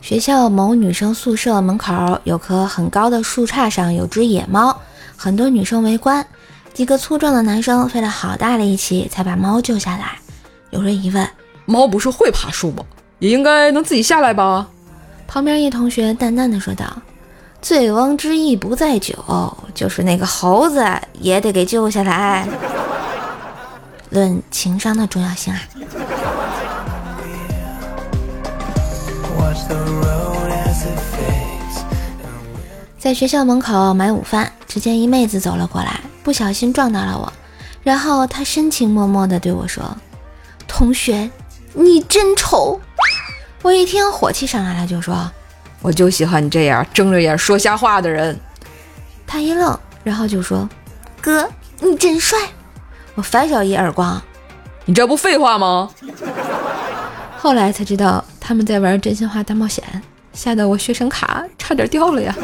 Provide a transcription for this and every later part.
学校某女生宿舍门口有棵很高的树杈，上有只野猫，很多女生围观。几个粗壮的男生费了好大力气才把猫救下来。有人疑问：“猫不是会爬树吗？也应该能自己下来吧？”旁边一同学淡淡的说道：“醉翁之意不在酒，就是那个猴子也得给救下来。论情商的重要性啊！”在学校门口买午饭，只见一妹子走了过来，不小心撞到了我，然后她深情脉脉地对我说：“同学，你真丑。”我一听火气上来了，就说：“我就喜欢你这样睁着眼说瞎话的人。”他一愣，然后就说：“哥，你真帅。”我反手一耳光：“你这不废话吗？”后来才知道他们在玩真心话大冒险，吓得我学生卡差点掉了呀。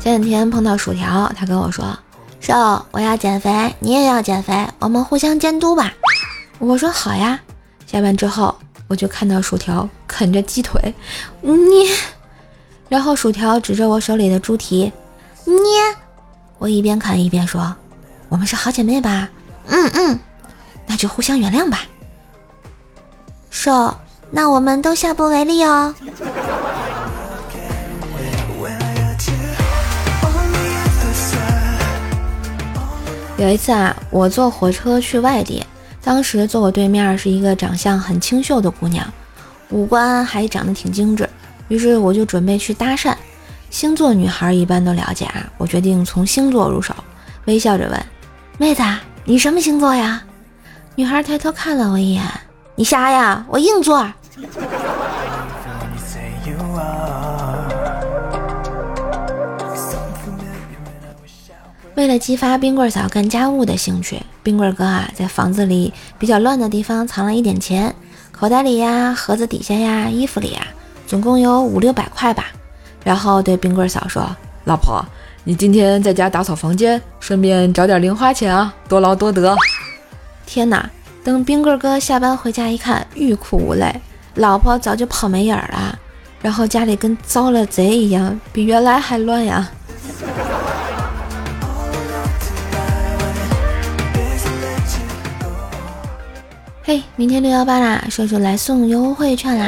前两天碰到薯条，他跟我说：“瘦，我要减肥，你也要减肥，我们互相监督吧。”我说：“好呀。”下班之后，我就看到薯条啃着鸡腿，捏，然后薯条指着我手里的猪蹄，捏。我一边啃一边说。我们是好姐妹吧？嗯嗯，那就互相原谅吧。说，那我们都下不为例哦。有一次啊，我坐火车去外地，当时坐我对面是一个长相很清秀的姑娘，五官还长得挺精致，于是我就准备去搭讪。星座女孩一般都了解啊，我决定从星座入手，微笑着问。妹子，你什么星座呀？女孩抬头看了我一眼，你啥呀？我硬座。为了激发冰棍嫂干家务的兴趣，冰棍哥啊，在房子里比较乱的地方藏了一点钱，口袋里呀、盒子底下呀、衣服里呀，总共有五六百块吧。然后对冰棍嫂说：“老婆。”你今天在家打扫房间，顺便找点零花钱啊，多劳多得。天哪！等冰棍哥下班回家一看，欲哭无泪，老婆早就跑没影儿了，然后家里跟遭了贼一样，比原来还乱呀。嘿，明天六幺八啦，叔叔来送优惠券啦，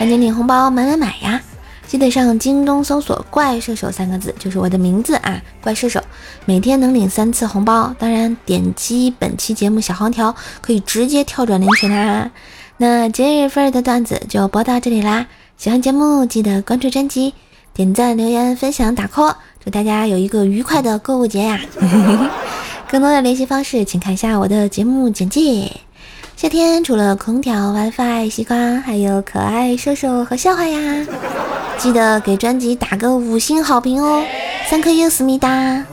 赶紧领红包买买买呀！记得上京东搜索“怪射手”三个字，就是我的名字啊，怪射手，每天能领三次红包。当然，点击本期节目小黄条可以直接跳转领取啦。那今日份的段子就播到这里啦。喜欢节目记得关注专辑、点赞、留言、分享、打 call，祝大家有一个愉快的购物节呀！更多的联系方式，请看一下我的节目简介。夏天除了空调、WiFi、西瓜，还有可爱射手和笑话呀！记得给专辑打个五星好评哦，！Thank you，思密达。